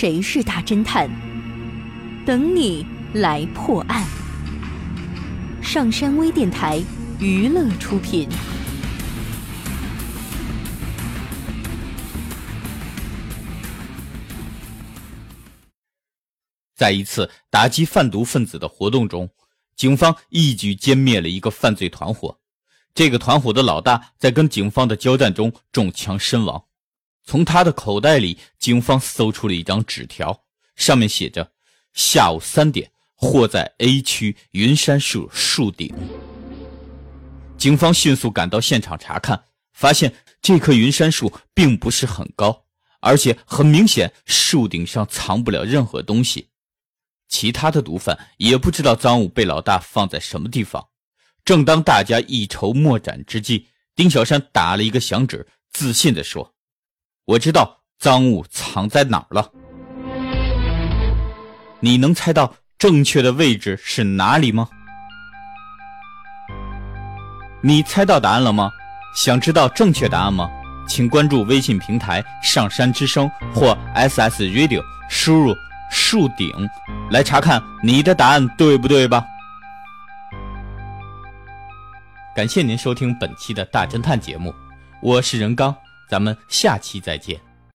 谁是大侦探？等你来破案。上山微电台娱乐出品。在一次打击贩毒分子的活动中，警方一举歼灭了一个犯罪团伙。这个团伙的老大在跟警方的交战中中枪身亡。从他的口袋里，警方搜出了一张纸条，上面写着：“下午三点，或在 A 区云杉树树顶。”警方迅速赶到现场查看，发现这棵云杉树并不是很高，而且很明显树顶上藏不了任何东西。其他的毒贩也不知道赃物被老大放在什么地方。正当大家一筹莫展之际，丁小山打了一个响指，自信地说：“我知道赃物藏在哪儿了。你能猜到正确的位置是哪里吗？你猜到答案了吗？想知道正确答案吗？请关注微信平台‘上山之声’或 ‘SS Radio’，输入。”树顶，来查看你的答案对不对吧？感谢您收听本期的大侦探节目，我是任刚，咱们下期再见。